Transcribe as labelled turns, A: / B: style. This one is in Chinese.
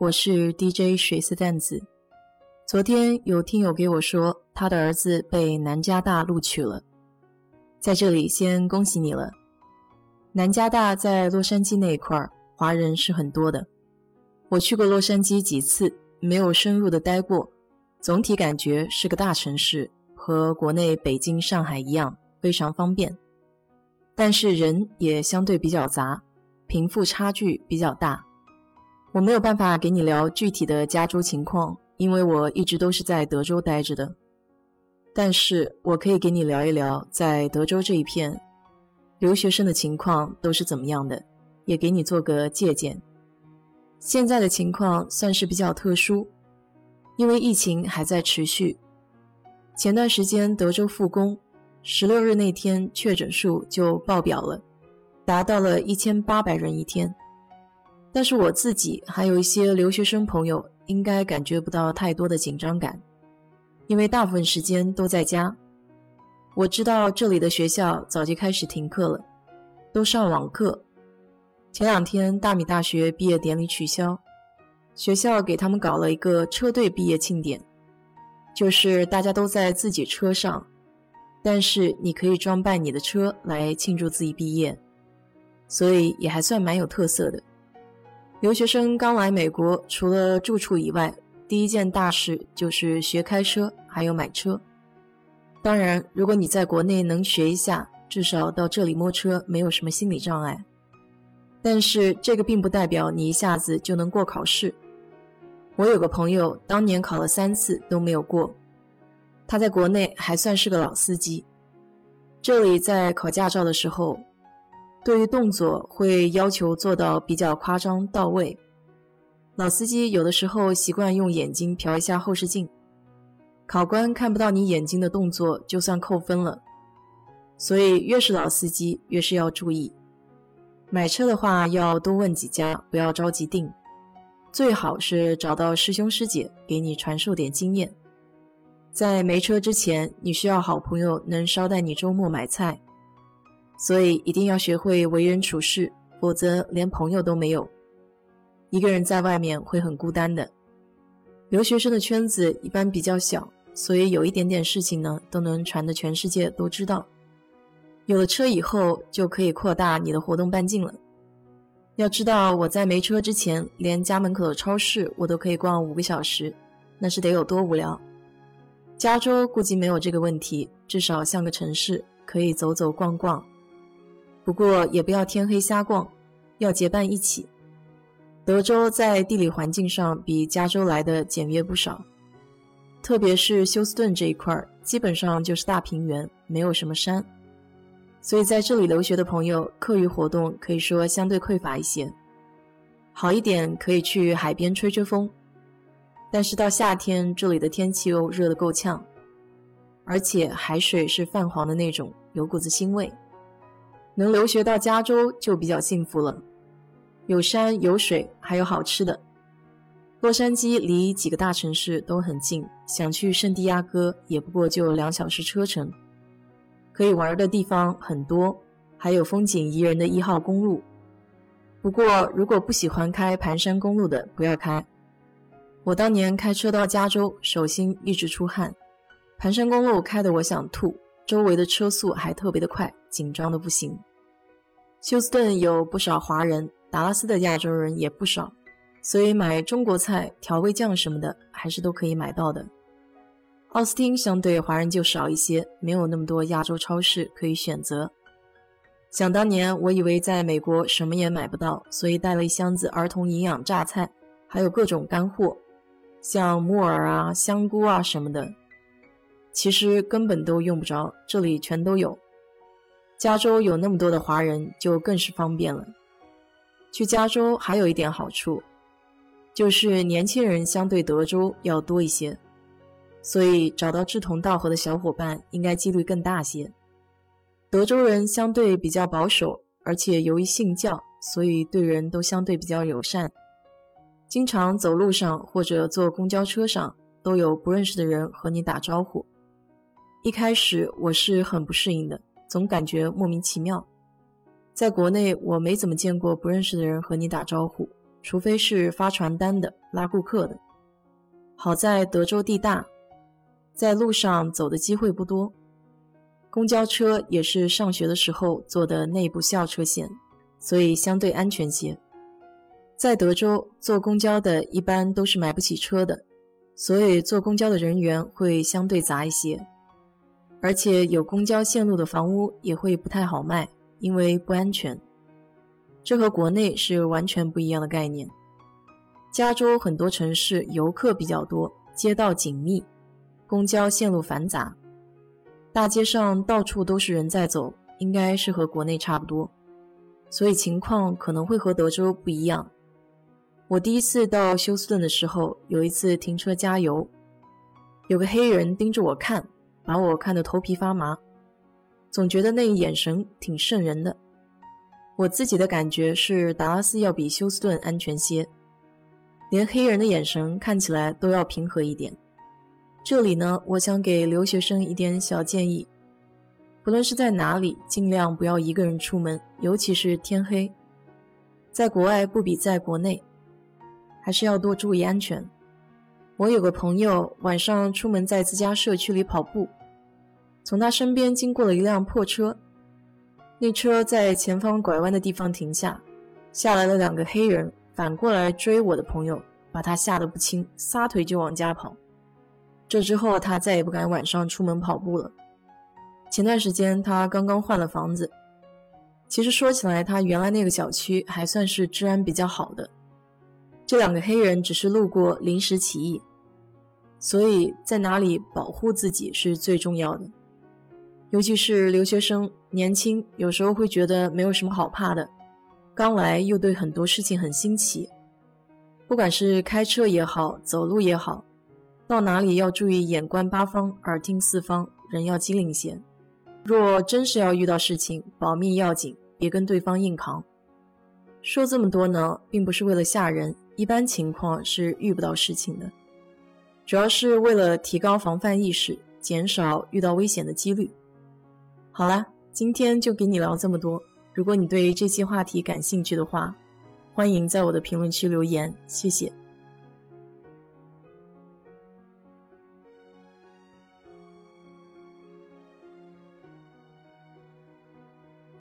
A: 我是 DJ 水色蛋子。昨天有听友给我说，他的儿子被南加大录取了，在这里先恭喜你了。南加大在洛杉矶那一块儿，华人是很多的。我去过洛杉矶几次，没有深入的待过，总体感觉是个大城市，和国内北京、上海一样，非常方便。但是人也相对比较杂。贫富差距比较大，我没有办法给你聊具体的加州情况，因为我一直都是在德州待着的。但是我可以给你聊一聊在德州这一片留学生的情况都是怎么样的，也给你做个借鉴。现在的情况算是比较特殊，因为疫情还在持续。前段时间德州复工，十六日那天确诊数就爆表了。达到了一千八百人一天，但是我自己还有一些留学生朋友应该感觉不到太多的紧张感，因为大部分时间都在家。我知道这里的学校早就开始停课了，都上网课。前两天大米大学毕业典礼取消，学校给他们搞了一个车队毕业庆典，就是大家都在自己车上，但是你可以装扮你的车来庆祝自己毕业。所以也还算蛮有特色的。留学生刚来美国，除了住处以外，第一件大事就是学开车，还有买车。当然，如果你在国内能学一下，至少到这里摸车没有什么心理障碍。但是这个并不代表你一下子就能过考试。我有个朋友，当年考了三次都没有过。他在国内还算是个老司机，这里在考驾照的时候。对于动作会要求做到比较夸张到位，老司机有的时候习惯用眼睛瞟一下后视镜，考官看不到你眼睛的动作就算扣分了。所以越是老司机越是要注意。买车的话要多问几家，不要着急定，最好是找到师兄师姐给你传授点经验。在没车之前，你需要好朋友能捎带你周末买菜。所以一定要学会为人处事，否则连朋友都没有。一个人在外面会很孤单的。留学生的圈子一般比较小，所以有一点点事情呢，都能传的全世界都知道。有了车以后，就可以扩大你的活动半径了。要知道，我在没车之前，连家门口的超市我都可以逛五个小时，那是得有多无聊。加州估计没有这个问题，至少像个城市，可以走走逛逛。不过也不要天黑瞎逛，要结伴一起。德州在地理环境上比加州来的简约不少，特别是休斯顿这一块，基本上就是大平原，没有什么山，所以在这里留学的朋友，课余活动可以说相对匮乏一些。好一点可以去海边吹吹风，但是到夏天这里的天气又热得够呛，而且海水是泛黄的那种，有股子腥味。能留学到加州就比较幸福了，有山有水，还有好吃的。洛杉矶离几个大城市都很近，想去圣地亚哥也不过就两小时车程。可以玩的地方很多，还有风景宜人的一号公路。不过如果不喜欢开盘山公路的，不要开。我当年开车到加州，手心一直出汗，盘山公路开得我想吐。周围的车速还特别的快，紧张的不行。休斯顿有不少华人，达拉斯的亚洲人也不少，所以买中国菜、调味酱什么的还是都可以买到的。奥斯汀相对华人就少一些，没有那么多亚洲超市可以选择。想当年，我以为在美国什么也买不到，所以带了一箱子儿童营养榨菜，还有各种干货，像木耳啊、香菇啊什么的。其实根本都用不着，这里全都有。加州有那么多的华人，就更是方便了。去加州还有一点好处，就是年轻人相对德州要多一些，所以找到志同道合的小伙伴应该几率更大些。德州人相对比较保守，而且由于信教，所以对人都相对比较友善。经常走路上或者坐公交车上，都有不认识的人和你打招呼。一开始我是很不适应的，总感觉莫名其妙。在国内，我没怎么见过不认识的人和你打招呼。除非是发传单的、拉顾客的。好在德州地大，在路上走的机会不多。公交车也是上学的时候坐的内部校车线，所以相对安全些。在德州坐公交的一般都是买不起车的，所以坐公交的人员会相对杂一些。而且有公交线路的房屋也会不太好卖，因为不安全。这和国内是完全不一样的概念。加州很多城市游客比较多，街道紧密，公交线路繁杂，大街上到处都是人在走，应该是和国内差不多，所以情况可能会和德州不一样。我第一次到休斯顿的时候，有一次停车加油，有个黑人盯着我看，把我看得头皮发麻，总觉得那眼神挺瘆人的。我自己的感觉是，达拉斯要比休斯顿安全些，连黑人的眼神看起来都要平和一点。这里呢，我想给留学生一点小建议：不论是在哪里，尽量不要一个人出门，尤其是天黑。在国外不比在国内，还是要多注意安全。我有个朋友晚上出门在自家社区里跑步，从他身边经过了一辆破车。那车在前方拐弯的地方停下，下来了两个黑人，反过来追我的朋友，把他吓得不轻，撒腿就往家跑。这之后，他再也不敢晚上出门跑步了。前段时间，他刚刚换了房子。其实说起来，他原来那个小区还算是治安比较好的。这两个黑人只是路过，临时起意，所以在哪里保护自己是最重要的。尤其是留学生年轻，有时候会觉得没有什么好怕的，刚来又对很多事情很新奇。不管是开车也好，走路也好，到哪里要注意眼观八方，耳听四方，人要机灵些。若真是要遇到事情，保命要紧，别跟对方硬扛。说这么多呢，并不是为了吓人，一般情况是遇不到事情的，主要是为了提高防范意识，减少遇到危险的几率。好啦，今天就给你聊这么多。如果你对这期话题感兴趣的话，欢迎在我的评论区留言，谢谢。